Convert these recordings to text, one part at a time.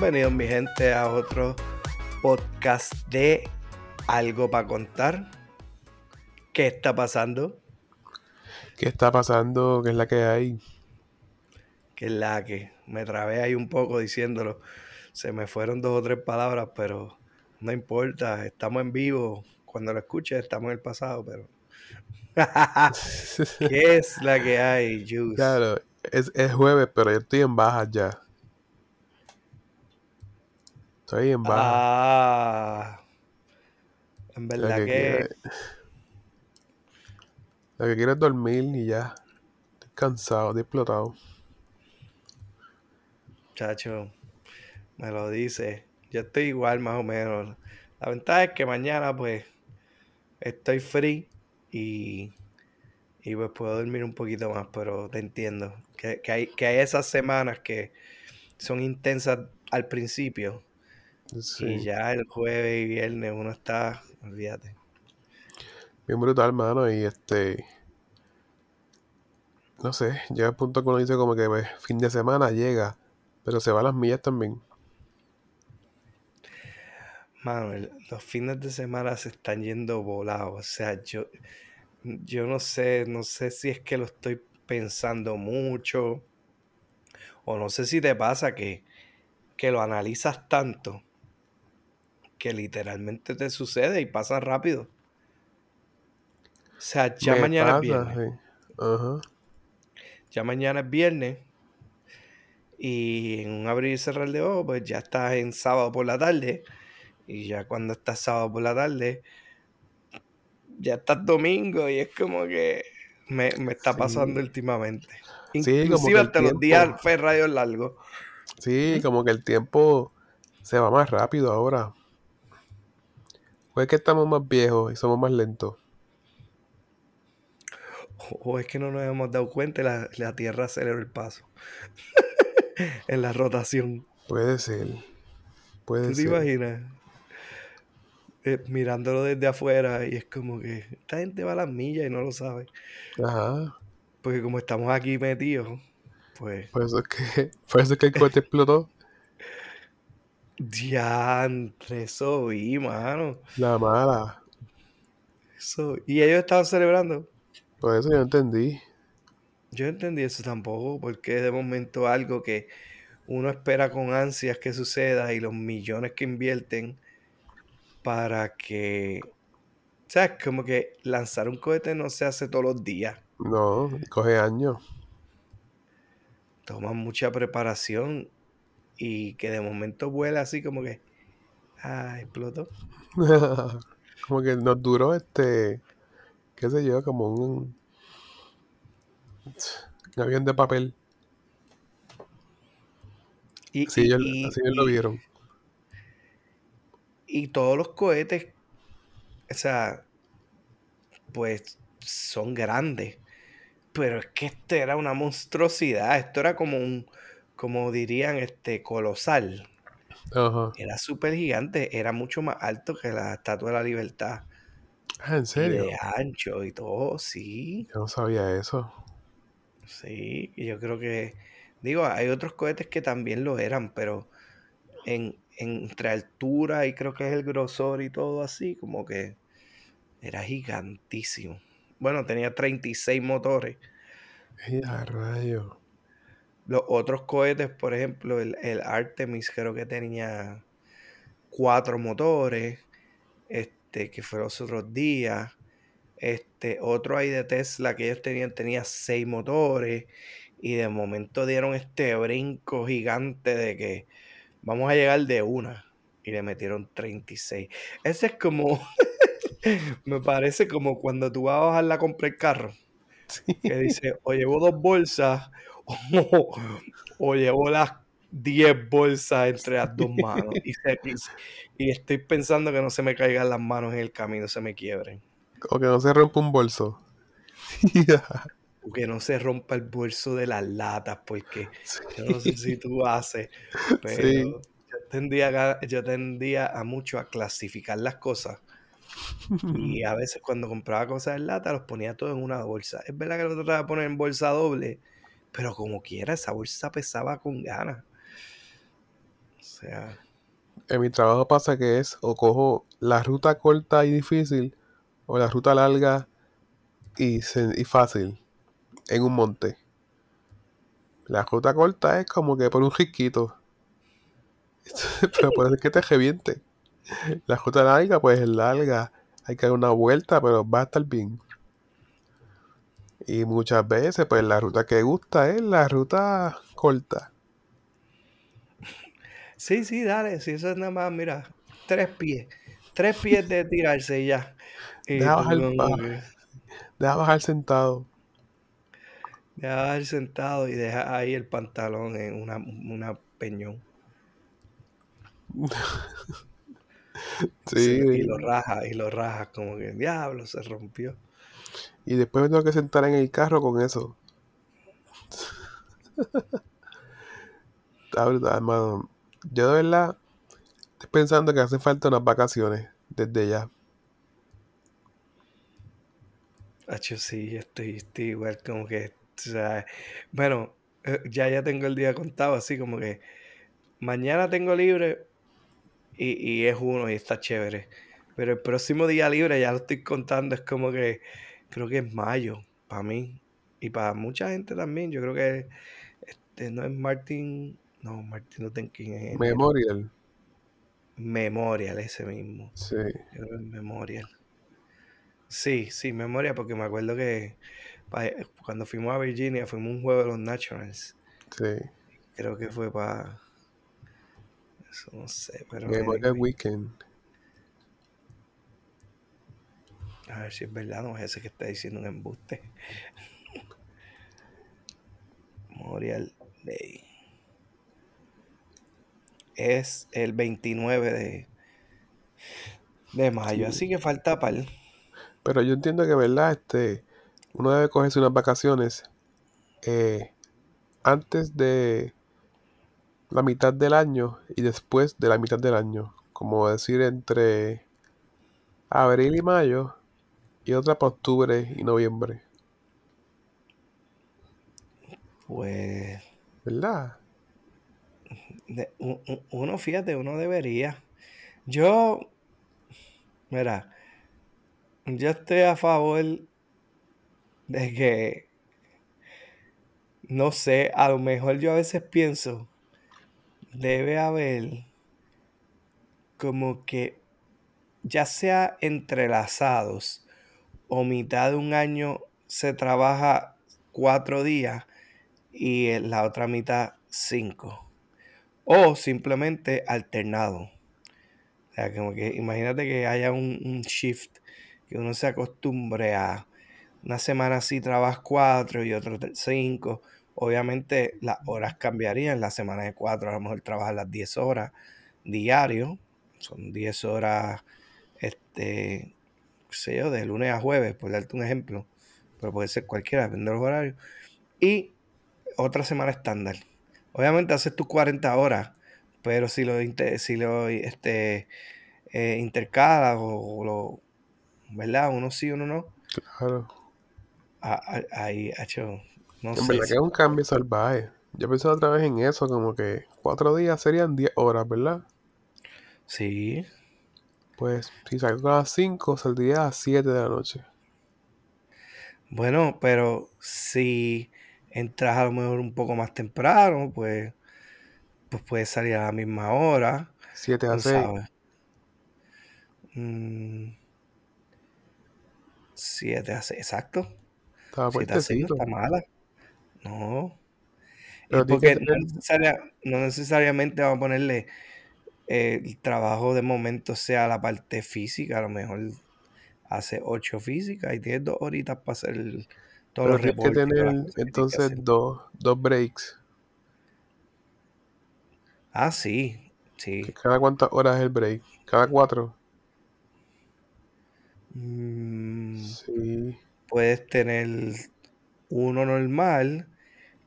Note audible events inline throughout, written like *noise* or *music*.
Bienvenidos mi gente a otro podcast de Algo para contar. ¿Qué está pasando? ¿Qué está pasando? ¿Qué es la que hay? ¿Qué es la que? Me trabé ahí un poco diciéndolo. Se me fueron dos o tres palabras, pero no importa. Estamos en vivo. Cuando lo escuches, estamos en el pasado, pero. *laughs* ¿Qué es la que hay, Juice? Claro, es, es jueves, pero yo estoy en baja ya. Estoy en baja. Ah. En lo, verdad que que. quiero, lo que quiero es dormir y ya. Estoy cansado, estoy explotado. Chacho, me lo dice. Yo estoy igual más o menos. La ventaja es que mañana pues estoy free y, y pues puedo dormir un poquito más, pero te entiendo. Que, que hay, que hay esas semanas que son intensas al principio y ya el jueves y viernes uno está, olvídate. Bien brutal, mano. Y este. No sé, llega el punto que uno dice como que pues, fin de semana llega, pero se va a las millas también. Mano, el- los fines de semana se están yendo volados. O sea, yo, yo no sé, no sé si es que lo estoy pensando mucho o no sé si te pasa que, que lo analizas tanto que literalmente te sucede y pasa rápido. O sea, ya Me mañana es viernes. sí. Ya mañana es viernes y en un abrir y cerrar de ojos, pues ya estás en sábado por la tarde y ya cuando estás sábado por la tarde, ya estás domingo y es como que me, me está pasando Sí. últimamente. Sí, como Inclusive hasta los días tiempo. ferrayos largos. Sí, como que el tiempo se va más rápido ahora. O es que estamos más viejos y somos más lentos. O es que no nos hemos dado cuenta y la, la Tierra aceleró el paso *laughs* en la rotación. Puede ser. Puede ¿Tú te ser. imaginas? Eh, mirándolo desde afuera y es como que esta gente va a las millas y no lo sabe. Ajá. Porque como estamos aquí metidos, pues Por eso es que, *laughs* por eso es que el cohete explotó. Diantre, eso vi, mano. La mala. Eso. Y ellos estaban celebrando. Por eso yo entendí. Yo entendí eso tampoco, porque de momento algo que uno espera con ansias que suceda y los millones que invierten para que, ¿sabes? Como que lanzar un cohete no se hace todos los días. No, coge años. Toma mucha preparación y que de momento vuela así como que, ah, explotó. *laughs* como que nos duró este, qué sé yo, como un, un avión de papel. Y, Así y, ellos, y, así ellos lo vieron. y todos los cohetes, o sea, pues son grandes. Pero es que este era una monstruosidad. Esto era como un, como dirían, este, colosal. Era súper gigante. Era mucho más alto que la Estatua de la Libertad. Ah, ¿en Y serio? de ancho y todo, sí. Yo no sabía eso. Sí. Yo creo que, digo, hay otros cohetes que también lo eran, pero en, entre altura y creo que es el grosor y todo así, como que era gigantísimo. Bueno, tenía 36 motores. ¡Ay, a rayo! Los otros cohetes, por ejemplo, el, el Artemis creo que tenía cuatro motores, este, que fue los otros días. Este, otro ahí de Tesla que ellos tenían, tenía seis motores. Y de momento dieron este brinco gigante de que vamos a llegar de una. Y le metieron 36. Ese es como, *laughs* me parece como cuando tú vas a bajar la compra el carro. Que dice, o llevo dos bolsas o, *laughs* o llevo las 10 bolsas entre las dos manos. Y, se- estoy pensando que no se me caigan las manos en el camino, se me quiebren. O que no se rompa un bolso. O que no se rompa el bolso de las latas, porque yo no sé si tú haces, pero Sí. yo, tendía yo tendía a mucho a clasificar las cosas. *laughs* Y a veces cuando compraba cosas en lata, los ponía todo en una bolsa. Es verdad que lo trataba de poner en bolsa doble, pero como quiera, esa bolsa pesaba con ganas. sea, En mi trabajo pasa que es o cojo la ruta corta y difícil o la ruta larga y, y fácil en un monte. La ruta corta es como que por un risquito. *laughs* pero puede ser que te reviente. La ruta larga, pues es larga. Hay que dar una vuelta, pero va a estar bien. Y muchas veces, pues la ruta que gusta es la ruta corta. sí, sí, dale, si eso es nada más, mira, tres pies, tres pies de tirarse y ya. *laughs* Deja tú bajar, que deja bajar sentado. deja el sentado y deja ahí el pantalón en una, una peñón. *laughs* Sí. Y lo raja, y lo raja, como que diablo, se rompió. Y después me tengo que sentar en el carro con eso. *laughs* Está brutal. Yo de verdad estoy pensando que hacen falta unas vacaciones desde ya. Hacho, sí, estoy, estoy igual como que, bueno, eh, ya ya tengo el día contado, así como que mañana tengo libre y, y es uno y está chévere. Pero el próximo día libre ya lo estoy contando, es como que creo que es mayo para mí y para mucha gente también. Yo creo que este no es Martin, no, Martin Luther King es. Memorial. Memorial, ese mismo. Sí, Yo creo que es Memorial. Sí, sí, memoria, porque me acuerdo que pa- cuando fuimos a Virginia fuimos a un juego de los Nationals. sí. Creo que fue para. Eso no sé, pero. Memorial Weekend. A ver si es verdad, no es ese que está diciendo un embuste. Memorial Day. Es el 29 de, de mayo, Sí. así que falta para Pero yo entiendo que, ¿verdad? Este, uno debe cogerse unas vacaciones eh, antes de la mitad del año y después de la mitad del año. Como decir entre abril y mayo y otra para octubre y noviembre. Pues. ¿Verdad? de- uno, fíjate, uno debería. Yo. Mira, yo estoy a favor de que. No sé, a lo mejor yo a veces pienso. Debe haber. Como que. Ya sea entrelazados. O mitad de un año se trabaja cuatro días. Y la otra mitad cinco. O simplemente alternado. O sea, que imagínate que haya un, shift, que uno se acostumbre a una semana así trabajas cuatro y otra cinco. Obviamente las horas cambiarían. La semana de cuatro a lo mejor trabajas las 10 horas diario. Son 10 horas, este, qué sé yo, de lunes a jueves, por darte un ejemplo. Pero puede ser cualquiera, depende de los horarios. Y otra semana estándar. Obviamente haces tus 40 horas, pero si lo, si lo este, eh, intercalas o, o lo, ¿verdad? Uno sí, uno no. Claro. a- a- Ahí, hecho, no En sé. verdad que es un cambio salvaje. Yo pensé otra vez en eso, como que cuatro días serían 10 horas, ¿verdad? Sí, Pues si salgo a las 5, saldría a las 7 de la noche. bueno, pero si entras a lo mejor un poco más temprano, pues, pues puedes salir a la misma hora, 7 a tú 6. sabes. Mm, siete a seis, exacto. Estaba 7 a 6 no está mala. No. Pero Es tiene que porque no, no necesariamente vamos a ponerle eh, el trabajo de momento sea la parte física, a lo mejor hace 8 físicas y tienes dos horitas para hacer todos pero los tienes que reportes tener que que entonces dos, dos breaks. Ah, sí, ¿Que sí. ¿Cada cuántas horas es el break? ¿Cada cuatro? Mm, Sí. puedes tener uno normal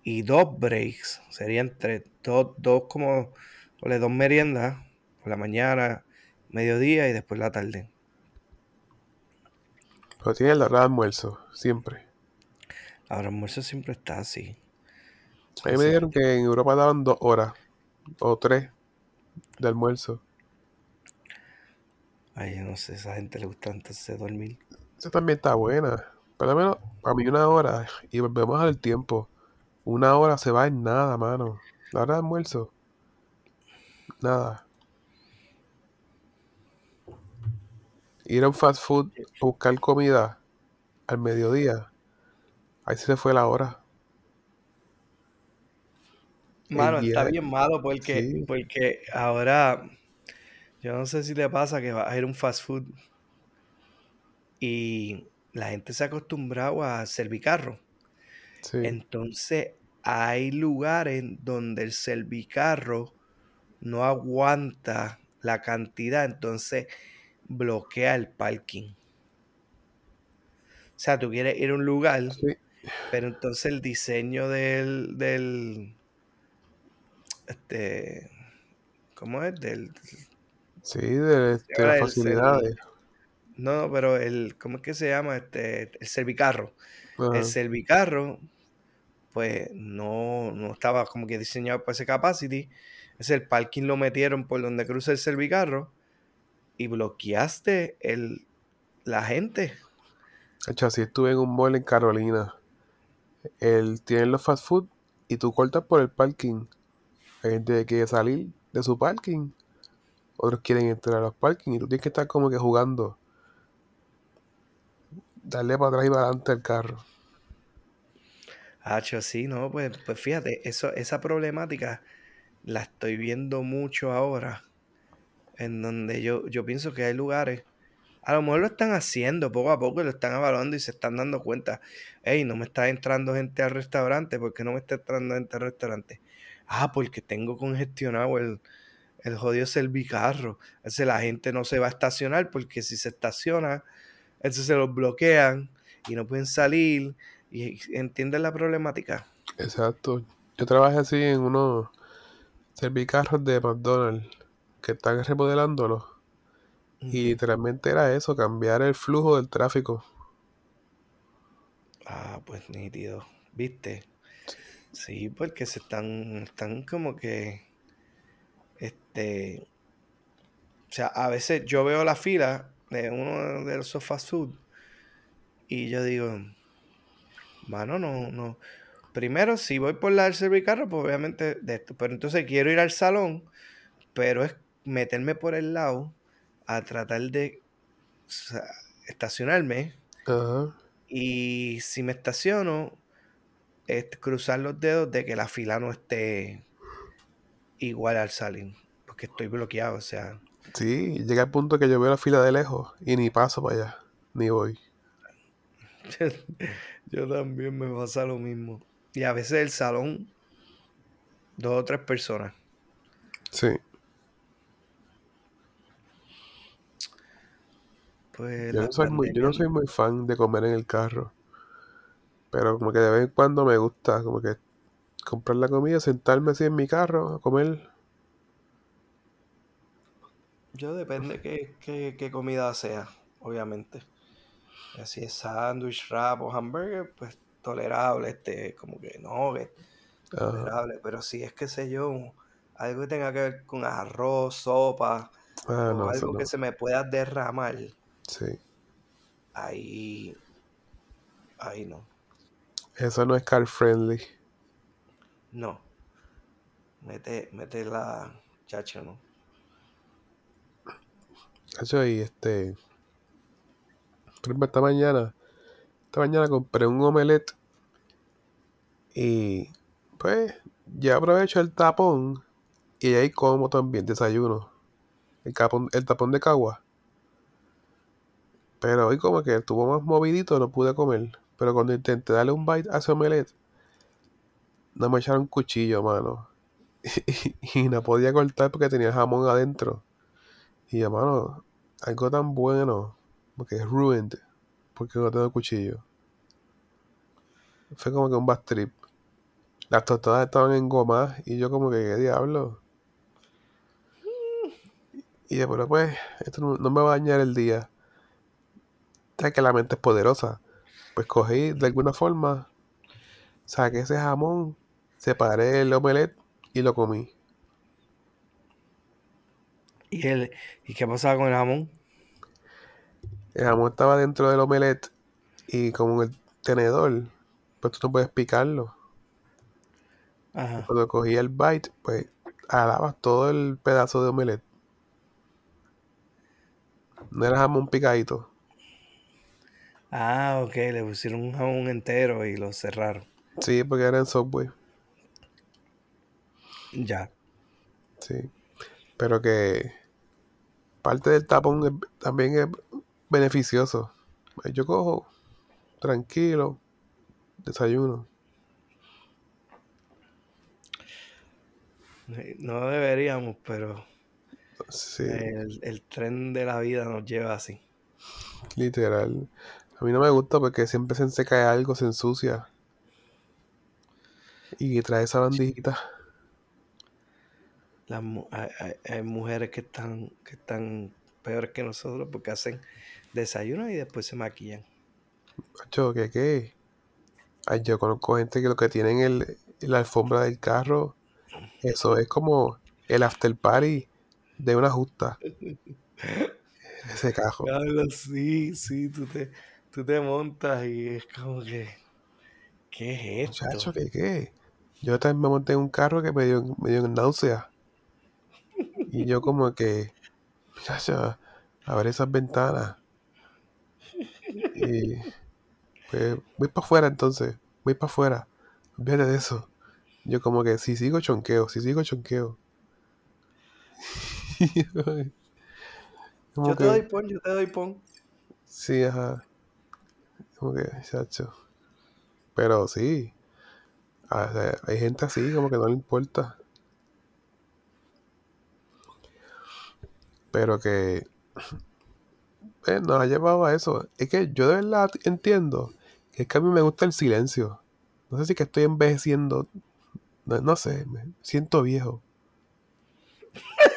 y dos breaks. Serían tres, dos, dos como, dos meriendas por la mañana, mediodía y después la tarde. Pero tienes la hora de almuerzo, siempre. La hora de almuerzo siempre está así. A mí me dijeron que en Europa daban dos horas o tres de almuerzo. Ay, yo no sé, a esa gente le gusta entonces dormir. Esa también está buena. Por lo menos, a mí una hora, y volvemos al tiempo. Una hora se va en nada, mano. La hora de almuerzo. Nada. Ir a un fast food a buscar comida al mediodía. Ahí se le fue la hora. Mano, está bien malo porque, Sí, porque ahora, yo no sé si te pasa que vas a ir a un fast food y la gente se ha acostumbrado a servicarro. sí. Entonces, hay lugares donde el servicarro no aguanta la cantidad, entonces bloquea el parking. O sea, tú quieres ir a un lugar, Sí, pero entonces el diseño del, del, este, ¿cómo es? Del, sí, de, de ahora las facilidades. el- no, pero el, ¿cómo es que se llama? Este, el servicarro. El servicarro, pues no, no estaba como que diseñado para ese capacity. Es el parking lo metieron por donde cruza el servicarro y bloqueaste el, la gente. Hecho, así estuve en un mall en Carolina. Él tiene los fast food y tú cortas por el parking. Hay gente que quiere salir de su parking. Otros quieren entrar a los parking y tú tienes que estar como que jugando. Darle para atrás y para adelante al carro. Hacho, sí, no, pues, pues fíjate, eso, esa problemática la estoy viendo mucho ahora. En donde yo, yo pienso que hay lugares. A lo mejor lo están haciendo poco a poco, lo están evaluando y se están dando cuenta. Hey, no me está entrando gente al restaurante. ¿Por qué no me está entrando gente al restaurante? Ah, porque tengo congestionado el, el jodido servicarro. Entonces la gente no se va a estacionar porque si se estaciona, entonces se los bloquean y no pueden salir. Y entienden la problemática. Exacto. Yo trabajé así en unos servicarros de McDonald's que están remodelándolos. Y literalmente era eso, cambiar el flujo del tráfico. Ah, pues nítido. ¿Viste? Sí, porque se están, están como que, este, o sea, a veces yo veo la fila de uno de esos fast food y yo digo, mano, no, no. Primero, si voy por la del servicarro, pues obviamente de esto, pero entonces quiero ir al salón, pero es meterme por el lado a tratar de o sea, estacionarme y si me estaciono, es cruzar los dedos de que la fila no esté igual al salir, porque estoy bloqueado, o sea, Sí, llega el punto que yo veo la fila de lejos y ni paso para allá, ni voy. *laughs* yo también me pasa lo mismo. Y a veces el salón, dos o tres personas. Sí. Pues Yo no soy muy, yo no soy muy fan de comer en el carro. Pero como que de vez en cuando me gusta, como que comprar la comida, sentarme así en mi carro a comer. Yo depende qué, qué, qué comida sea, obviamente. Si es sándwich, wrap o hamburger, pues tolerable, este, como que no, que tolerable. Pero si es que sé yo, algo que tenga que ver con arroz, sopa, Ah, o no, algo no. que se me pueda derramar, Sí. ahí, ahí no. Eso no es car friendly. No. Mete, mete la chacha, ¿no? Cacho, y este. Por esta mañana. Esta mañana compré un omelette. Y. Pues. Ya aprovecho el tapón. Y ahí como también desayuno. El, capón, el tapón de cagua. Pero hoy como que estuvo más movidito, no pude comer. Pero cuando intenté darle un bite a ese omelette, no me echaron cuchillo, mano. *laughs* y no podía cortar porque tenía jamón adentro. Y yo, mano, algo tan bueno, porque es ruined, porque no tengo cuchillo. Fue como que un bad trip. Las tostadas estaban en goma y yo como que, ¿qué diablo? Y yo, pero pues, esto no, no me va a dañar el día. Sabes que la mente es poderosa. Pues cogí de alguna forma, saqué ese jamón, separé el omelette y lo comí. ¿Y, el, ¿Y qué pasaba con el jamón? El jamón estaba dentro del omelette y como el tenedor, pues tú no puedes picarlo. Ajá. Cuando cogía el bite, pues alabas todo el pedazo de omelette. No era jamón picadito. Ah, ok, le pusieron un jamón entero y lo cerraron. Sí, porque era en Subway. Ya. Sí. Pero que parte del tapón es- también es beneficioso. Yo cojo tranquilo, desayuno. No deberíamos, pero Sí, el, el tren de la vida nos lleva así. literal. A mí no me gusta porque siempre se enseca algo, se ensucia. Y trae esa bandijita. Las, mu- hay, hay- hay mujeres que están, que están peores que nosotros porque hacen desayuno y después se maquillan. Macho, ¿qué qué? Ay, yo conozco gente que lo que tienen el, la alfombra del carro, eso es como el after party de una justa. *laughs* Ese cajo. Diablo, sí, sí, tú te, tú te montas y es como que, ¿qué es esto? Muchacho, ¿qué qué? Yo también me monté en un carro que me dio, me dio náusea. Y yo como que, muchacho, abre esas ventanas. Y pues voy para afuera entonces, voy para afuera. Olvídate de eso. Yo como que si sigo chonqueo, si sigo chonqueo. *laughs* como Yo te que, doy pon, yo te doy pon. sí, ajá. Como que, chacho. Pero sí, sea, hay gente así como que no le importa. Pero que *clears throat* eh, nos ha llevado a eso. Es que yo de verdad entiendo que es que a mí me gusta el silencio. No sé si que estoy envejeciendo. No, no sé, me siento viejo. *laughs*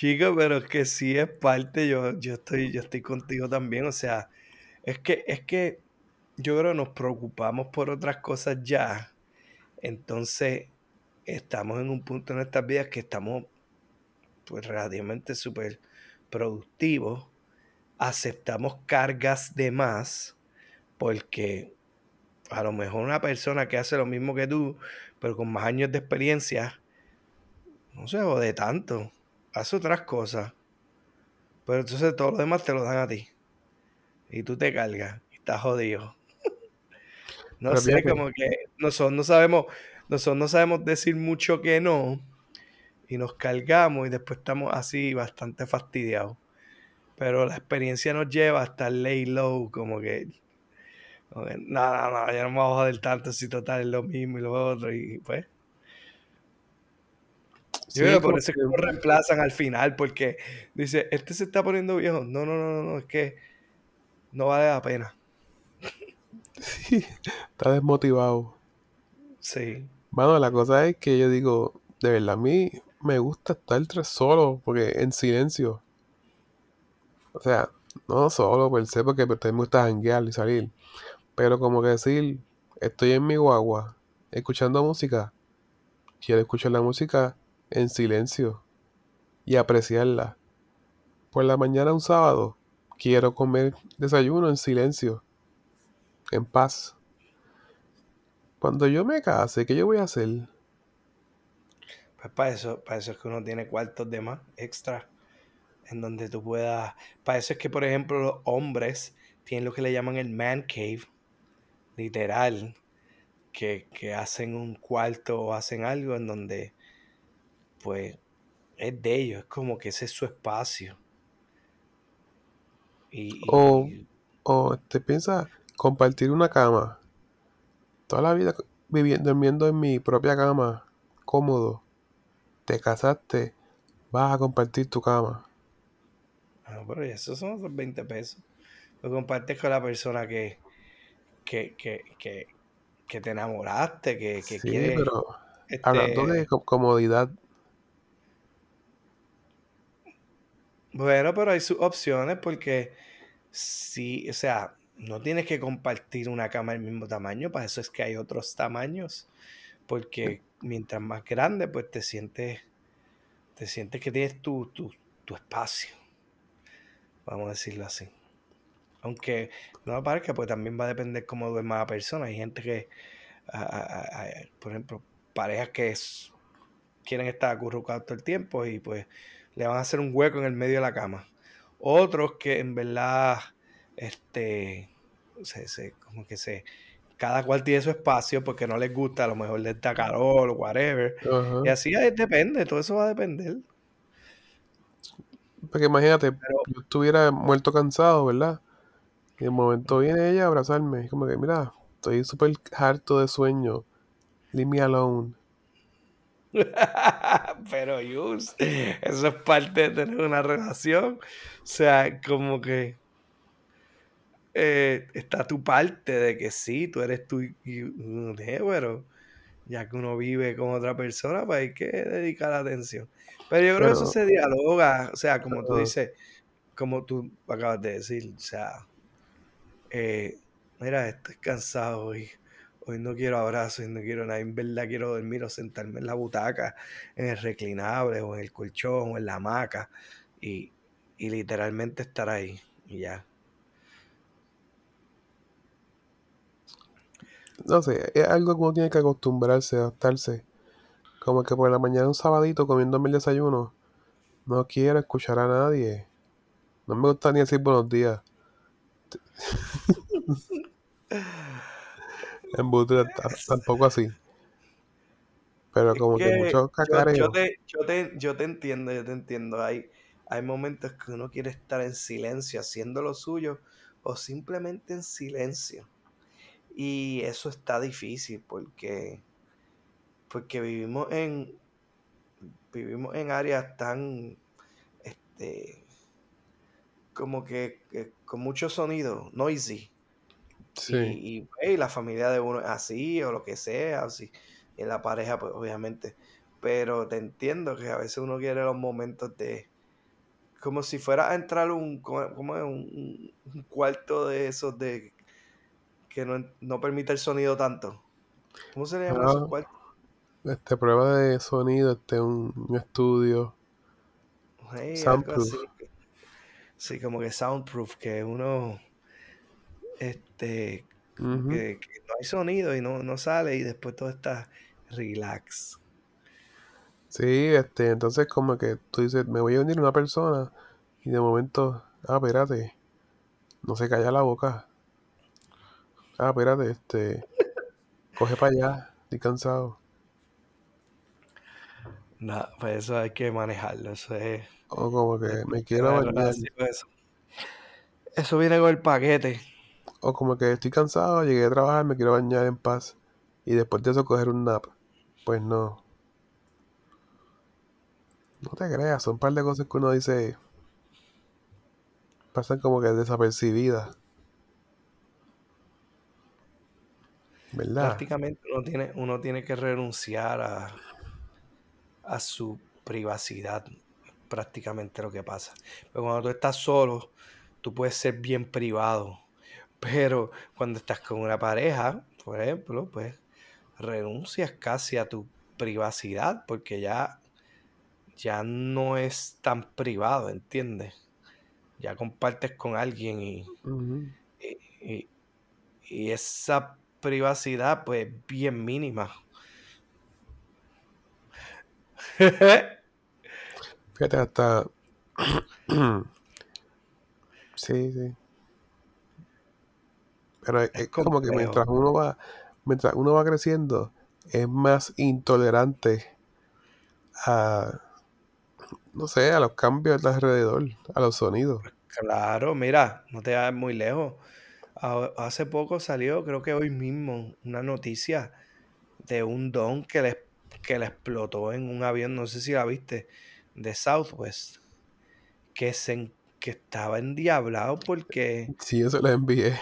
Chico, pero es que sí es parte, yo, yo estoy, yo estoy contigo también. O sea, es que, es que yo creo que nos preocupamos por otras cosas ya. Entonces, estamos en un punto en nuestras vidas que estamos pues relativamente súper productivos. Aceptamos cargas de más porque a lo mejor una persona que hace lo mismo que tú, pero con más años de experiencia, no se jode tanto. Hace otras cosas. Pero entonces todo lo demás te lo dan a ti. Y tú te cargas y estás jodido. *laughs* No Pero sé, como que nosotros no sabemos, nosotros no sabemos decir mucho que no. Y nos cargamos y después estamos así bastante fastidiados. Pero la experiencia nos lleva a estar lay low, como que, como que, no, no, no, ya no me voy a joder tanto si total es lo mismo y lo otro. Y pues, yo creo sí, por eso es que lo reemplazan al final, porque dice, este se está poniendo viejo. No, no, no, no, no, es que no vale la pena. sí, está desmotivado. Sí. Mano, la cosa es que yo digo, de verdad, a mí me gusta estar tres solo, porque en silencio. O sea, no solo per se, porque pues, también me gusta janguear y salir. Pero como que decir, estoy en mi guagua, escuchando música. Quiero escuchar la música en silencio y apreciarla. Por la mañana un sábado, quiero comer desayuno en silencio, en paz. Cuando yo me case, ¿qué yo voy a hacer? Pues para eso, para eso es que uno tiene cuartos de más extra en donde tú puedas. Para eso es que, por ejemplo, los hombres tienen lo que le llaman el man cave, literal, que, que hacen un cuarto o hacen algo en donde, pues, es de ellos, es como que ese es su espacio. Y, O, y o te piensas compartir una cama. Toda la vida viviendo, durmiendo en mi propia cama, cómodo. Te casaste, vas a compartir tu cama. ah, pero esos son otros 20 pesos. Lo compartes con la persona que, que, que, que, que te enamoraste, que, que Sí, quiere pero hablando de este, co- comodidad, Bueno, pero hay sus opciones porque sí, o sea, no tienes que compartir una cama del mismo tamaño, para eso es que hay otros tamaños, porque mientras más grande, pues te sientes, te sientes que tienes tu, tu, tu espacio, vamos a decirlo así. Aunque no me parezca, pues también va a depender cómo duerma la persona. Hay gente que, a- a- a- por ejemplo, parejas que es- quieren estar acurrucados todo el tiempo y pues le van a hacer un hueco en el medio de la cama. Otros que en verdad, este, se, se- como que se, cada cual tiene su espacio porque no les gusta, a lo mejor les da calor o whatever. Y así eh, depende, todo eso va a depender. Porque imagínate, Pero yo estuviera muerto cansado, ¿verdad? Y de momento viene ella a abrazarme. Es como que, mira, estoy súper harto de sueño. Leave me alone. *laughs* Pero, Yus, eso es parte de tener una relación. O sea, como que eh, está tu parte de que sí, tú eres tú y y uno de, pero ya que uno vive con otra persona, pues hay que dedicar atención. Pero yo creo que eso Pero, se dialoga, o sea, como tú ajá, dices, como tú acabas de decir, o sea, eh, mira, estoy cansado hoy. Hoy no quiero abrazos, hoy no quiero nada. En verdad quiero dormir o sentarme en la butaca, en el reclinable o en el colchón o en la hamaca y, y literalmente estar ahí y ya. no sé, es algo que uno tiene que acostumbrarse, adaptarse. Como que por la mañana un sabadito comiéndome el desayuno, no quiero escuchar a nadie. No me gusta ni decir buenos días. *laughs* En Butre ta- tampoco así. Pero Es como que que mucho yo, yo, te, yo, te, yo te entiendo, yo te entiendo. Hay, hay momentos que uno quiere estar en silencio haciendo lo suyo o simplemente en silencio. Y eso está difícil porque, porque vivimos en, vivimos en áreas tan, este, como que, que con mucho sonido, noisy. Sí. Y, y, hey, la familia de uno es así o lo que sea, así. Y en la pareja, pues obviamente. Pero te entiendo que a veces uno quiere los momentos de. Como si fuera a entrar un, como un, un cuarto de esos de que no, no permite el sonido tanto. ¿Cómo se le llaman esos Ah, cuartos? este, prueba de sonido, este, un, un estudio. Hey, Soundproof. Sí, como que soundproof, que uno este que, que no hay sonido y no, no sale y después todo está relax. Sí, este, entonces como que tú dices, me voy a unir a una persona y de momento, ah, espérate, no se calla la boca. Ah, espérate, este, *laughs* coge para allá, estoy cansado. Nada, pues eso hay que manejarlo, eso es, O como que me quiero bañar. eso. Eso viene con el paquete. O como que estoy cansado, llegué a trabajar, me quiero bañar en paz. Y después de eso coger un nap. Pues no. No te creas, son un par de cosas que uno dice. Pasan como que desapercibidas. ¿Verdad? Prácticamente uno tiene, uno tiene que renunciar a, a su privacidad, prácticamente lo que pasa. Pero cuando tú estás solo, tú puedes ser bien privado. Pero cuando estás con una pareja, por ejemplo, pues renuncias casi a tu privacidad porque ya, ya no es tan privado, ¿entiendes? Ya compartes con alguien y, y- y esa privacidad pues bien mínima. *laughs* Fíjate, hasta. *clears throat* sí, sí. Pero es, como que mientras uno va. Mientras uno va creciendo, es más intolerante a. No sé, a los cambios de alrededor, a los sonidos. Claro, mira, no te vayas muy lejos. Hace poco salió, creo que hoy mismo, una noticia de un don que le, que le explotó en un avión, no sé si la viste, de Southwest, que, se, que estaba endiablado porque, Sí, eso les envié.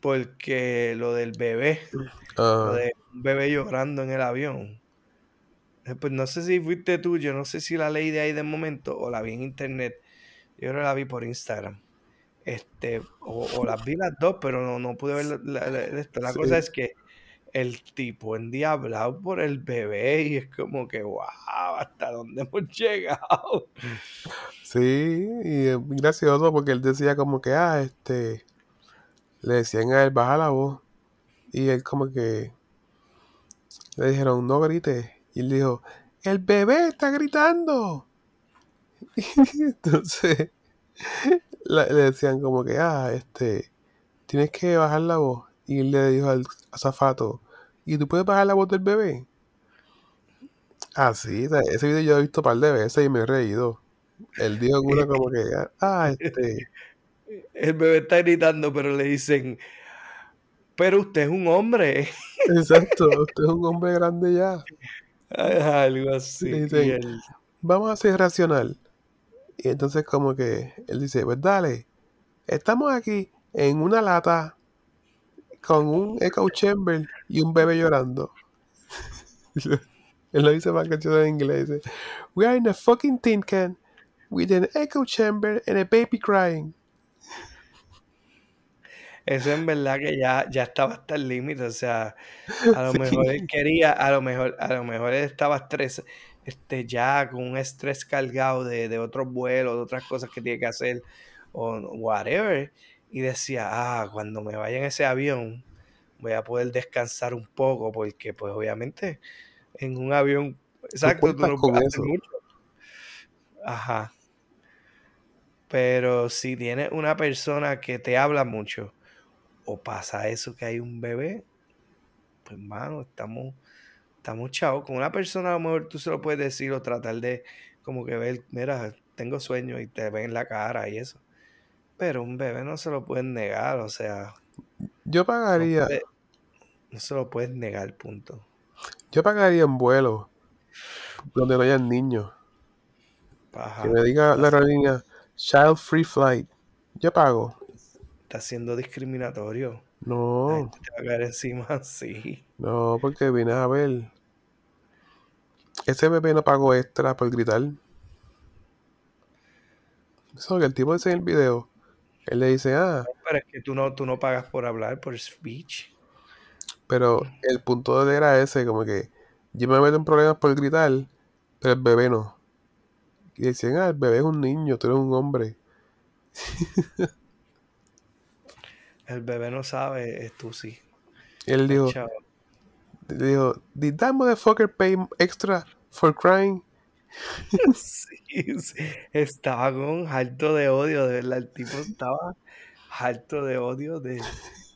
Porque lo del bebé, lo Ah, de un bebé llorando en el avión. Eh, Pues no sé si fuiste tú, yo no sé si la leí de ahí de momento o la vi en internet. Yo creo que la vi por Instagram. Este, o, o las vi las dos, pero no, no pude ver la, la- la- esto. La cosa es que el tipo endiablado por el bebé y es como que, wow, ¿hasta dónde hemos llegado? Sí, y es gracioso porque él decía como que, ah, este, le decían a él, baja la voz. Y él como que le dijeron, no grites. Y él dijo, el bebé está gritando. Y *laughs* entonces la- le decían como que, ah, este, tienes que bajar la voz. Y él le dijo al azafato, ¿y tú puedes bajar la voz del bebé? Ah, sí, ese video yo lo he visto un par de veces y me he reído. Él dijo una *laughs* como que, ah, este, El bebé está gritando, pero le dicen, pero usted es un hombre. *laughs* exacto, usted es un hombre grande ya. Algo así. Dicen, vamos a ser racional. Y entonces como que él dice, pues dale, estamos aquí en una lata con un echo chamber y un bebé llorando. *laughs* él lo dice más gracioso en inglés. Dice, we are in a fucking tin can with an echo chamber and a baby crying. Eso en verdad que ya, ya estaba hasta el límite. O sea, a lo *laughs* Sí. mejor él quería, a lo mejor, a lo mejor él estaba estrés, este, ya con un estrés cargado de, de otros vuelos, de otras cosas que tiene que hacer, o whatever. Y decía, ah, cuando me vaya en ese avión, voy a poder descansar un poco, porque pues obviamente en un avión, exacto, tú no puedes mucho. Ajá. Pero si tienes una persona que te habla mucho, o pasa eso que hay un bebé, pues mano, estamos, estamos chavos. Con una persona a lo mejor tú se lo puedes decir o tratar de como que ver, mira, tengo sueño y te ven la cara y eso. Pero un bebé no se lo pueden negar, o sea, Yo no, pagaría, puede- no se lo puedes negar, punto. yo pagaría en vuelos donde no hayan niños. Que me diga la aerolínea Child Free Flight. Yo pago. Está siendo discriminatorio. La No, gente te va a caer encima *laughs* así. no, porque vine a ver. Ese bebé no pagó extra por gritar. Eso que el tipo dice en el video. Él le dice, ah, Pero es que tú no, tú no pagas por hablar, por speech. pero el punto de él era ese, como que yo me meto en problemas por gritar, pero el bebé no. Y decían, ah, el bebé es un niño, tú eres un hombre. *laughs* El bebé no sabe, es tú sí. Y él dijo, chavo. dijo, did that motherfucker pay extra for crying? *laughs* Sí, sí, estaba con harto de odio, de verdad. El tipo estaba harto de odio de,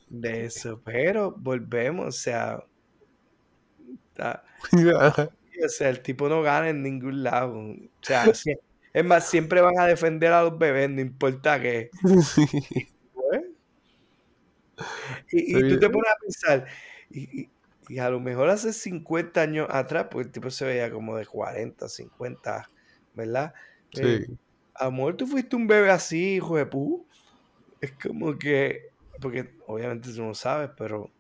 de eso. Pero volvemos, o sea, está- *laughs* o sea, el tipo no gana en ningún lado. O sea, es más, siempre van a defender a los bebés, no importa qué. Sí. Pues, Y, y tú te pones a pensar, y, a lo mejor hace 50 años atrás, porque el tipo se veía como de 40, 50, ¿verdad? Eh, Sí. a lo mejor tú fuiste un bebé así, hijo de pu. Es como que, porque obviamente tú no sabes, pero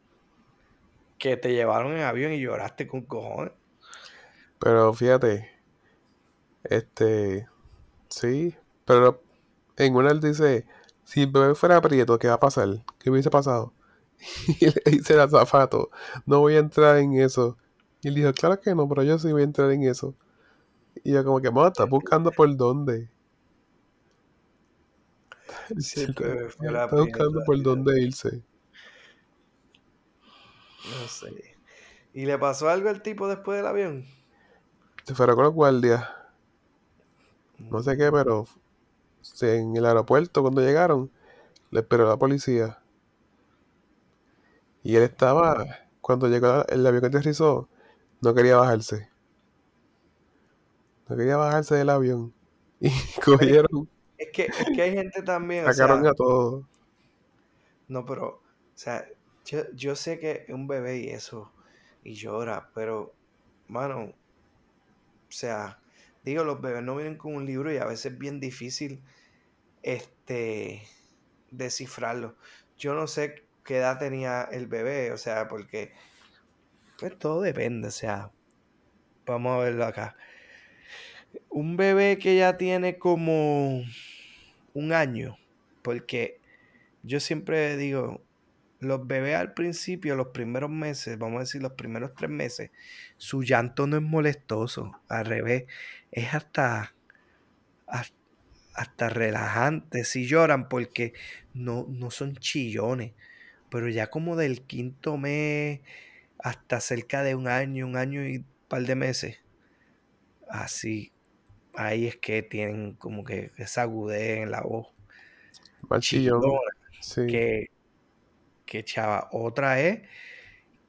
que te llevaron en avión y lloraste con cojones. Pero fíjate, este, sí, pero en una él dice, si el bebé fuera prieto, ¿qué va a pasar? ¿Qué hubiese pasado? *laughs* Y le dice el azafato, no voy a entrar en eso. Y él dijo, claro que no, pero yo sí voy a entrar en eso. Y yo como que, mano, estás buscando por dónde. *laughs* Está buscando por dónde irse. no sé. ¿Y le pasó algo al tipo después del avión? Se fueron con los guardias, no sé qué, pero se- en el aeropuerto cuando llegaron, le esperó la policía. Y él estaba, cuando llegó el avión que aterrizó, no quería bajarse. No quería bajarse del avión. *laughs* Y cogieron, Es que, es que hay gente también, o sacaron sea, a todos. no, pero, o sea, yo, yo sé que es un bebé y eso, y llora, pero, mano, o sea, digo, los bebés no vienen con un libro y a veces es bien difícil, este, descifrarlo. Yo no sé qué edad tenía el bebé, o sea, porque, pues todo depende, o sea, vamos a verlo acá. Un bebé que ya tiene como un año, porque yo siempre digo, los bebés al principio, los primeros meses, vamos a decir los primeros tres meses, su llanto no es molestoso, al revés, es hasta, hasta, relajante. Si lloran porque no, no son chillones, pero ya como del quinto mes hasta cerca de un año, un año y un par de meses, así, ahí es que tienen como que esa agudez en la voz. Chillona, Sí. que, que chava. Otra es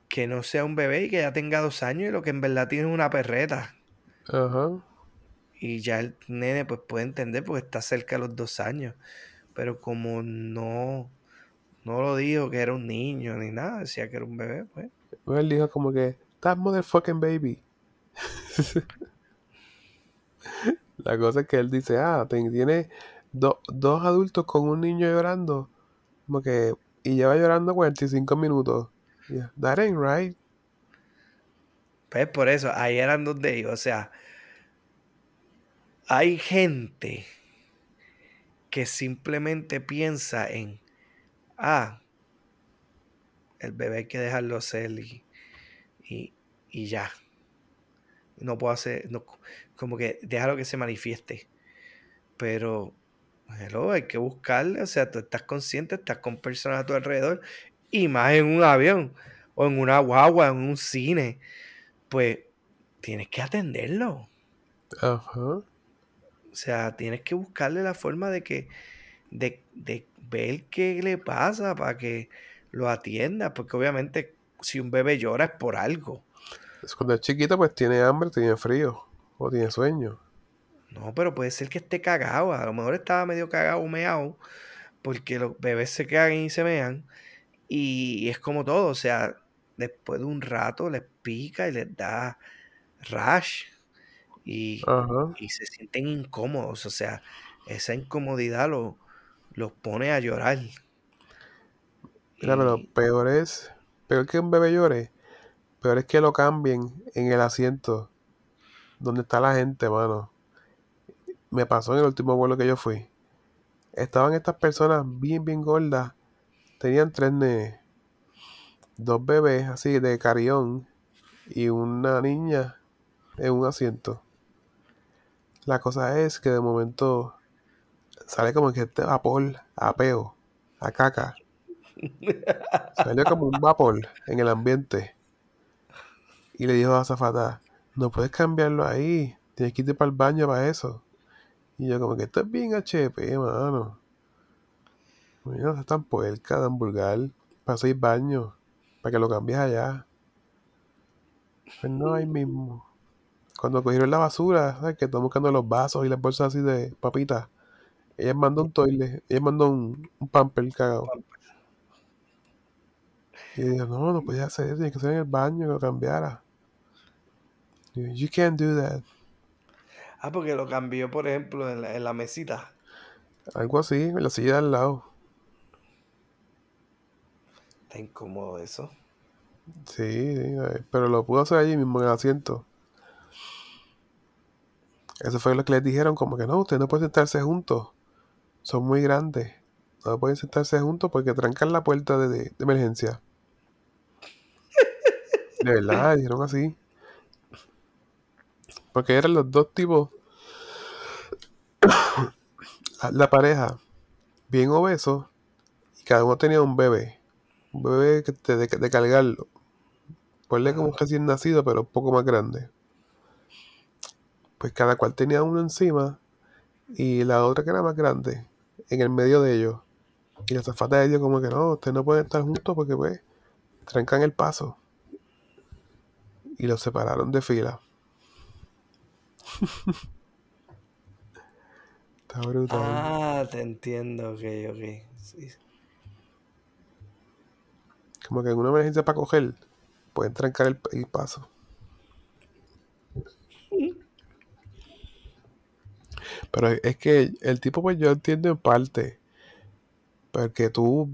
que no sea un bebé y que ya tenga dos años y lo que en verdad tiene es una perreta. Ajá. Y ya el nene pues puede entender porque está cerca de los dos años. Pero como no, no lo dijo que era un niño ni nada, decía que era un bebé, pues. Luego él dijo como que, that motherfucking baby. *laughs* La cosa es que él dice, ah, tiene do- dos adultos con un niño llorando. Como que, y lleva llorando 45 minutos. Yeah, that ain't right. Pues por eso, ahí eran donde iba. O sea, hay gente que simplemente piensa en, ah, el bebé hay que dejarlo ser y, y, y ya. No puedo hacer, no, como que déjalo que se manifieste. Pero, hello, hay que buscarle, o sea, tú estás consciente, estás con personas a tu alrededor, y más en un avión, o en una guagua, en un cine, pues tienes que atenderlo. Ajá. O sea, tienes que buscarle la forma de que, de, de ver qué le pasa para que lo atienda, porque obviamente si un bebé llora es por algo. Es cuando es chiquito, pues tiene hambre, tiene frío, o tiene sueño. No, pero puede ser que esté cagado. A lo mejor estaba medio cagado, meado, porque los bebés se cagan y se mean. Y es como todo, o sea, después de un rato les pica y les da rash. Y, y se sienten incómodos. O sea, esa incomodidad lo- los pone a llorar. Pero Y- peor es, peor que un bebé llore, peor es que lo cambien en el asiento donde está la gente, mano. Me pasó en el último vuelo que yo fui. Estaban estas personas bien, bien gordas. Tenían tres nenes. Dos bebés así de carión y una niña en un asiento. La cosa es que de momento sale como que este vapor a peo, a caca. Salió como un vapor en el ambiente. Y le dijo a la azafata, no puedes cambiarlo ahí, tienes que irte para el baño para eso. Y yo como que esto es bien HP, mano. Mira, no es tan puerca, tan vulgar. Para seis baños, para que lo cambies allá. Pues no, ahí mismo. Cuando cogieron la basura, ¿sabes? Que están buscando los vasos y las bolsas así de papitas. Ella mandó un toile, ella mandó un, un pamper cagado. Y digo, no, no podía hacer eso, tiene que ser en el baño que lo cambiara. Yo, you can't do that. Ah, porque lo cambió, por ejemplo, en la, en la mesita. Algo así, en la silla de al lado. Está incómodo eso. Sí, sí, pero lo pudo hacer allí mismo en el asiento. Eso fue lo que les dijeron, como que no, ustedes no pueden sentarse juntos. Son muy grandes. No pueden sentarse juntos porque trancan la puerta de, de- de emergencia. De verdad, *laughs* dijeron así. Porque eran los dos tipos. *coughs* La pareja, bien obesos, y cada uno tenía un bebé. Un bebé que te- de, de cargarlo. Ponle como un recién nacido, pero un poco más grande. Pues cada cual tenía uno encima y la otra que era más grande, en el medio de ellos. Y la zafata de ellos como que no, ustedes no pueden estar juntos porque pues trancan el paso. Y los separaron de fila. *laughs* Está brutal. Ah, te entiendo, ok, ok. Sí. Como que en una emergencia para coger, pueden trancar el, el paso. Pero es que el tipo, pues yo entiendo en parte. Porque tú,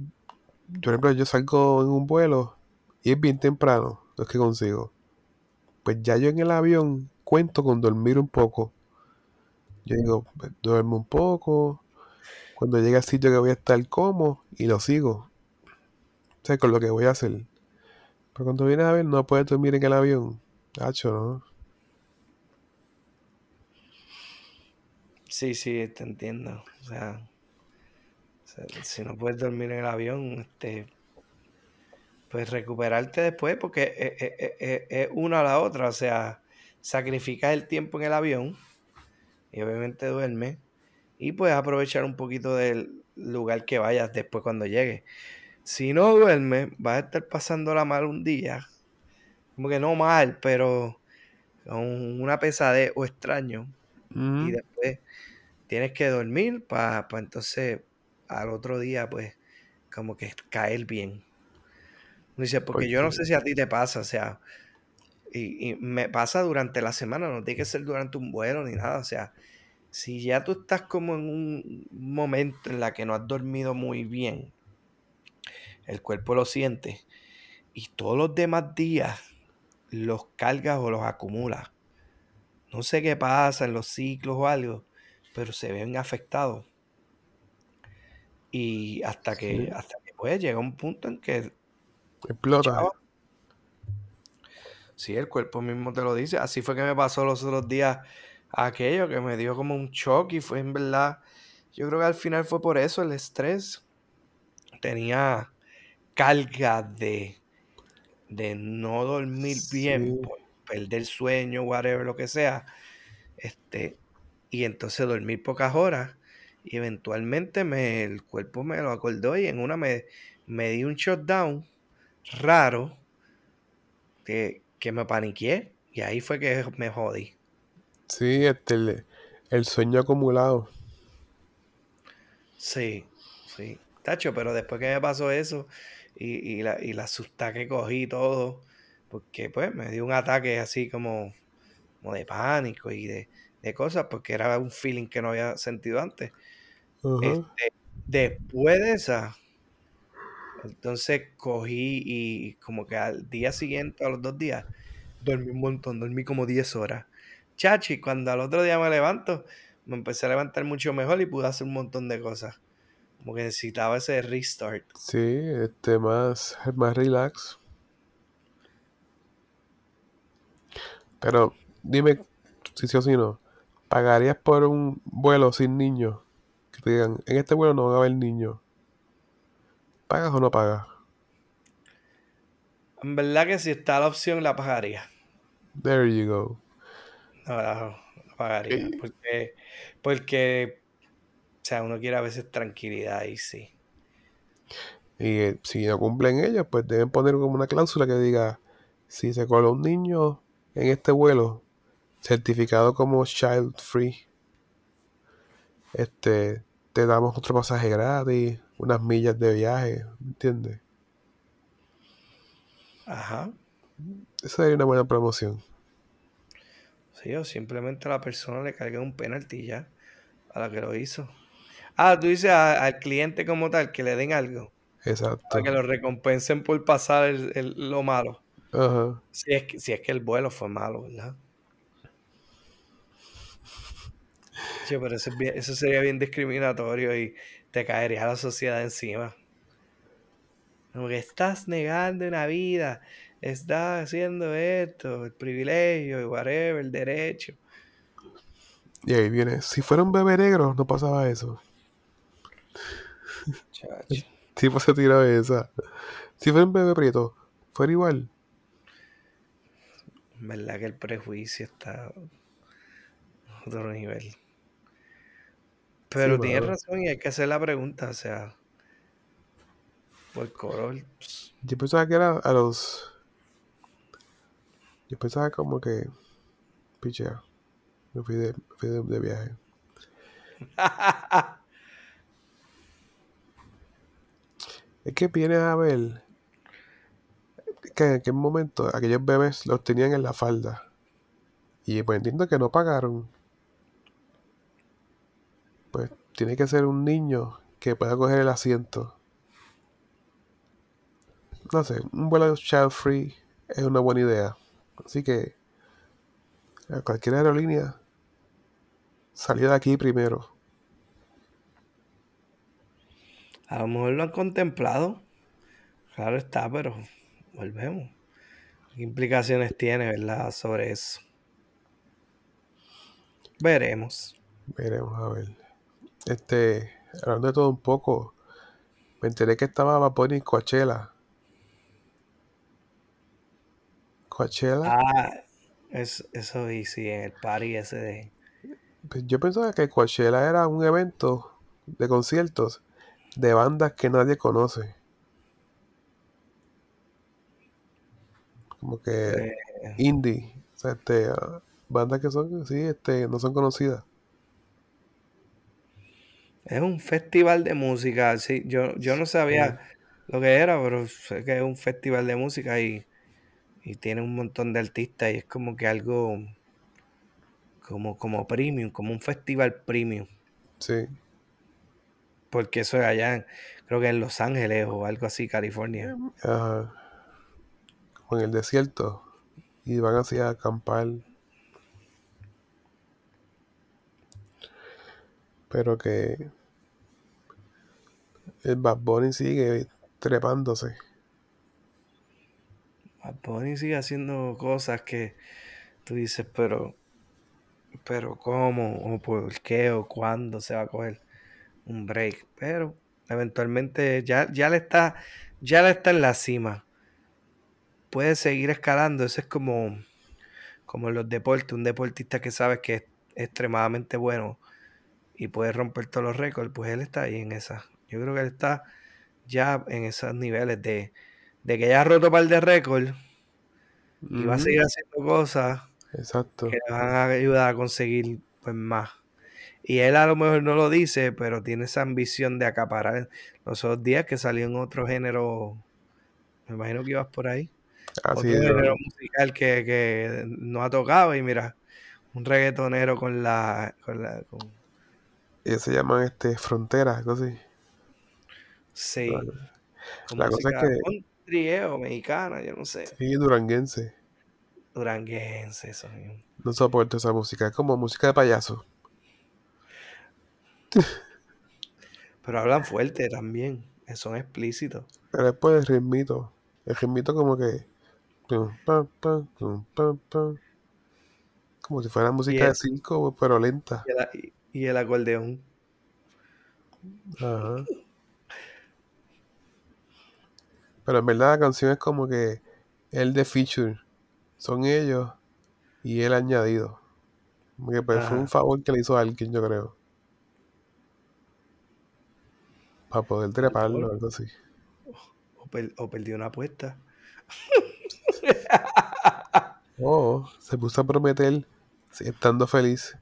por ejemplo, yo salgo en un vuelo y es bien temprano, lo que consigo. Pues ya yo en el avión cuento con dormir un poco. Yo digo, pues, duermo un poco. Cuando llegue al sitio que voy a estar como y lo sigo. sé con lo que voy a hacer. Pero cuando vienes a ver, no puedes dormir en el avión. Hacho, ¿no? Sí, sí, te entiendo. O sea, si no puedes dormir en el avión, este, pues recuperarte después, porque es, es- es- es una a la otra. O sea, sacrificas el tiempo en el avión y obviamente duermes. Y puedes aprovechar un poquito del lugar que vayas después cuando llegues. Si no duermes, vas a estar pasándola mal un día. Como que no mal, pero con una pesadez o extraño. Y después tienes que dormir para entonces al otro día, pues, como que caer bien. Dice, porque yo no sé si a ti te pasa, o sea, y, y me pasa durante la semana, no tiene que ser durante un vuelo ni nada, o sea, si ya tú estás como en un momento en la que no has dormido muy bien, el cuerpo lo siente, y todos los demás días los cargas o los acumulas. No sé qué pasa en los ciclos o algo, pero se ven afectados. Y hasta que, sí, hasta que pues llega un punto en que, explota. sí, el cuerpo mismo te lo dice. Así fue que me pasó los otros días aquello que me dio como un shock y fue en verdad, yo creo que al final fue por eso el estrés. Tenía carga de, de no dormir bien, Sí, perder sueño, whatever, lo que sea. Este, y entonces dormir pocas horas. Y eventualmente me, el cuerpo me lo acordó y en una me, me di un shutdown raro que, que me paniqué y ahí fue que me jodí. sí, este, el, el sueño acumulado. Sí, sí. Tacho, pero después que me pasó eso y, y la, y la asusta que cogí todo, porque pues me dio un ataque así como, como de pánico y de, de cosas, porque era un feeling que no había sentido antes. Este, después de esa, entonces cogí y como que al día siguiente, a los dos días, dormí un montón, dormí como 10 horas. Chachi, cuando al otro día me levanto, me empecé a levantar mucho mejor y pude hacer un montón de cosas. Como que necesitaba ese restart. Sí, este, más, más relax. Pero dime si sí o si no. ¿Pagarías por un vuelo sin niños? Que te digan, en este vuelo no van a haber niños. ¿Pagas o no pagas? En verdad que si está la opción, la pagaría. There you go. No, pagaría. Y, Porque, porque, o sea, uno quiere a veces tranquilidad y sí. y, eh, si no cumplen ellos, pues deben poner como una cláusula que diga, si se coló un niño en este vuelo, certificado como child free, este, te damos otro pasaje gratis, unas millas de viaje, ¿entiendes? Ajá. Esa sería una buena promoción. Sí, o simplemente a la persona le carga un penalti ya, a la que lo hizo. Ah, tú dices a- al cliente como tal que le den algo, para que Exacto. lo recompensen por pasar el- el- lo malo. Ajá. Si es, que, si es que el vuelo fue malo, ¿verdad? Sí, pero eso, es bien- eso sería bien discriminatorio y te caería la sociedad encima. Como que estás negando una vida, estás haciendo esto, el privilegio, y whatever, el derecho. Y ahí viene, si fuera un bebé negro, no pasaba eso. Chacho. *laughs* tipo se tira esa. Si fuera un bebé prieto, fuera igual. En verdad que el prejuicio está a otro nivel. Sí, Pero tienes razón y hay que hacer la pregunta, o sea, por color. pues, Yo pensaba que era a los. Yo pensaba como que. Pichea. Me fui de, fui de, de viaje. *laughs* Es que vienes a ver que en aquel momento aquellos bebés los tenían en la falda. Y pues entiendo que no pagaron. Pues tiene que ser un niño que pueda coger el asiento. No sé, un vuelo child free es una buena idea. Así que a cualquier aerolínea, salida de aquí primero. A lo mejor lo han contemplado, Claro está, pero volvemos. ¿Qué implicaciones tiene, verdad, sobre eso? Veremos. Veremos a ver. Este, hablando de todo un poco, me enteré que estaba Bunny en Coachella. Coachella. Ah, es, eso y sí, en el party ese de... Pues yo pensaba que Coachella era un evento de conciertos de bandas que nadie conoce. Como que Pues, indie. O sea, este, ah, bandas que son, sí, este, no son conocidas. Es un festival de música, sí. Yo, yo no Sí, sabía lo que era, pero sé que es un festival de música y, y tiene un montón de artistas y es como que algo como, como premium, como un festival premium. sí. Porque eso es allá, en- creo que en Los Ángeles o algo así, California. Ajá. Como en el desierto. Y van así a acampar. Pero que el Bad Bunny sigue trepándose. Bad Bunny sigue haciendo cosas que tú dices, pero, pero ¿cómo? ¿O por qué? ¿O cuándo se va a coger un break? Pero eventualmente ya, ya le está, ya le está en la cima. Puede seguir escalando. Eso es como, como en los deportes. Un deportista que sabes que es extremadamente bueno y puede romper todos los récords, pues él está ahí en esa. Yo creo que él está ya en esos niveles de, de que ya ha roto un par de récords y va a seguir haciendo cosas Exacto. que le van a ayudar a conseguir pues más. Y él a lo mejor no lo dice, pero tiene esa ambición de acaparar los otros días que salió en otro género. Me imagino que ibas por ahí. Así Otro género musical que, que no ha tocado. Y mira, un reggaetonero con la. Con la con- ellos se llaman este fronteras, algo así. sí, La cosa es que country eh, o mexicana, yo no sé. sí, duranguense. Duranguense, eso mismo. No soporto esa música. Es como música de payaso. Pero hablan fuerte también. eh, Son explícitos. Pero es por el ritmito. El ritmito como que. Como si fuera Y música el, de circo, pero lenta. y el- y el acordeón. Ajá. Pero en verdad la canción es como que el de feature. Son ellos y él añadido. Como que pues, fue un favor que le hizo a alguien, yo creo. Para poder treparlo o algo así. o, per- o perdió una apuesta. *laughs* O se puso a prometer estando feliz.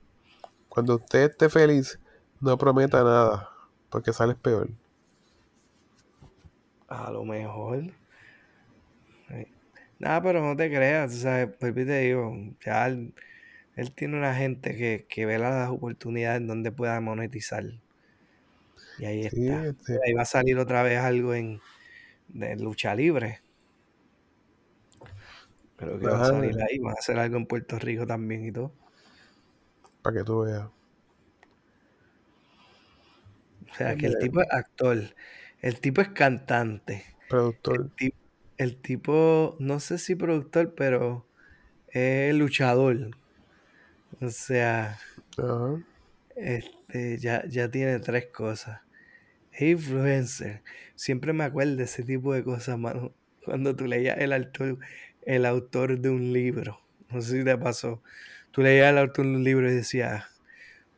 Cuando usted esté feliz, no prometa nada. Porque sales peor. A lo mejor. eh, Nada, pero no te creas, ¿sabes? Te digo, ya él, él tiene una gente que, que ve las oportunidades en donde pueda monetizar. Y ahí Sí, está. este, Ahí va a salir otra vez algo en de lucha libre. Creo que va a salir ahí, van a hacer algo en Puerto Rico también y todo. Para que tú veas. O sea, que el tipo es actor, el tipo es cantante, el, productor. el tipo, no sé si productor, pero es luchador. O sea, este, ya, ya tiene tres cosas. Es influencer. Siempre me acuerdo de ese tipo de cosas, mano. Cuando tú leías el autor, el autor de un libro. No sé si te pasó. Tú leías un libro y decías,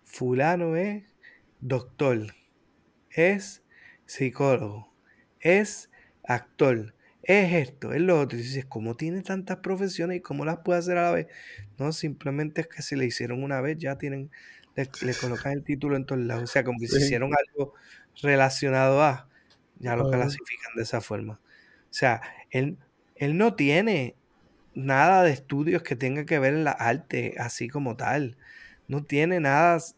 fulano es doctor, es psicólogo, es actor, es esto, es lo otro. Y dices, ¿cómo tiene tantas profesiones y cómo las puede hacer a la vez? No, simplemente es que si le hicieron una vez, ya tienen, le, le colocan el título en todos lados. O sea, como que si Sí. hicieron algo relacionado a, ya lo clasifican de esa forma. O sea, él, él no tiene nada de estudios que tenga que ver en la arte, así como tal. No tiene nada, es-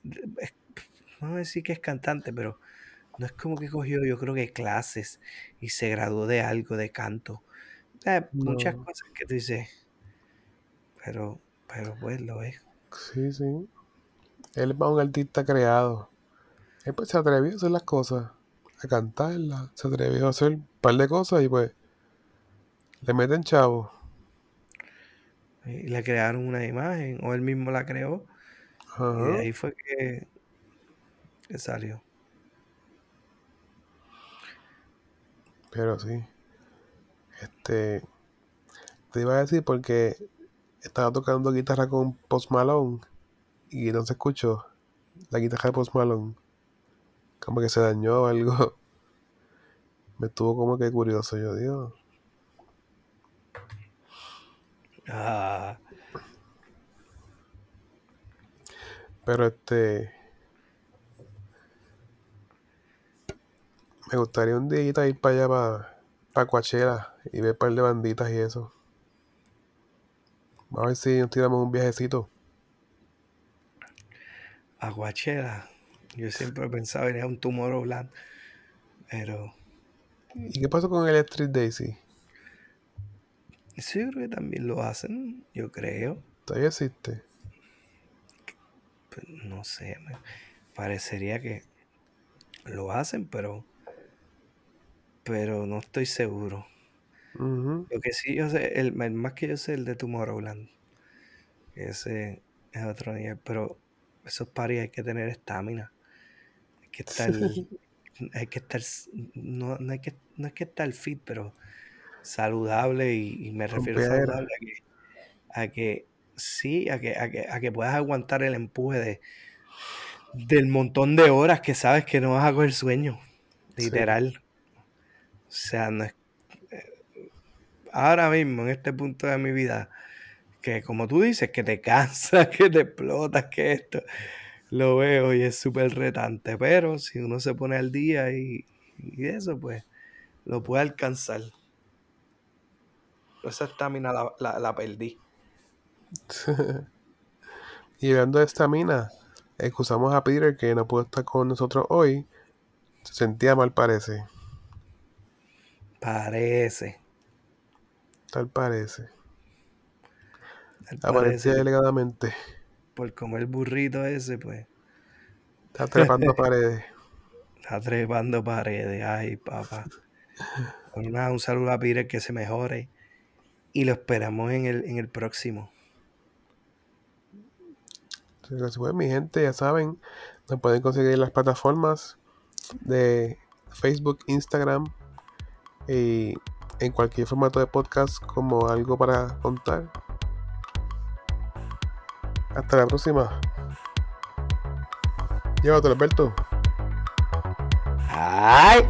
no decir que es cantante, pero no es como que cogió, yo creo que clases y se graduó de algo, de canto. Eh, muchas No. cosas que tú dices, pero, pero pues lo es. Sí, sí. Él es un artista creado. Él pues se atrevió a hacer las cosas. A cantarlas. Se atrevió a hacer un par de cosas y pues Le meten chavo. Y le crearon una imagen, o él mismo la creó. Y de ahí fue que, que salió. Pero sí. Este. Te iba a decir porque estaba tocando guitarra con Post Malone y no se escuchó la guitarra de Post Malone. Como que se dañó o algo. *laughs* Me estuvo como que curioso, yo digo. Ah, Pero este. Me gustaría un día ir para allá, para, para Coachella, y ver un par de banditas y eso. A ver si nos tiramos un viajecito. aguachera. Yo siempre pensaba en ir a un Tomorrowland. Pero ¿Y qué pasó con Electric Daisy? Sí, yo creo que también lo hacen. Yo creo. Todavía existe. Pues, no sé. me parecería que lo hacen, pero. Pero no estoy seguro. Ujú. Lo que sí yo sé, el, el más que yo sé, el de Tomorrowland. Ese es otro nivel. Pero esos paris hay que tener estamina. Hay que *laughs* estar. hay que estar. No, no hay que, no es que estar fit, pero saludable. Y, y me refiero saludable a que, a que sí, a que, a que, a que puedas aguantar el empuje de, del montón de horas que sabes que no vas a coger sueño. Sí. Literal. O sea, no es. eh, Ahora mismo, en este punto de mi vida, que como tú dices, que te *laughs* cansas, que te explotas, que esto, lo veo y es súper retante. Pero si uno se pone al día y, y eso, pues lo puede alcanzar. Esa estamina la, la, la perdí. *laughs* y hablando de estamina, excusamos a Peter que no pudo estar con nosotros hoy. Se sentía mal, parece. Parece. Tal parece. Tal Aparecía parece delegadamente. por comer burrito ese, pues Está trepando *laughs* paredes. está trepando paredes. Ay, papá. *laughs* Nada, un saludo a Peter que se mejore. Y lo esperamos en el, en el próximo. Así que, pues, mi gente, ya saben, nos pueden conseguir en las plataformas de Facebook, Instagram y en cualquier formato de podcast como algo para contar. Hasta la próxima. Llévatelo, Alberto. ¡Ay!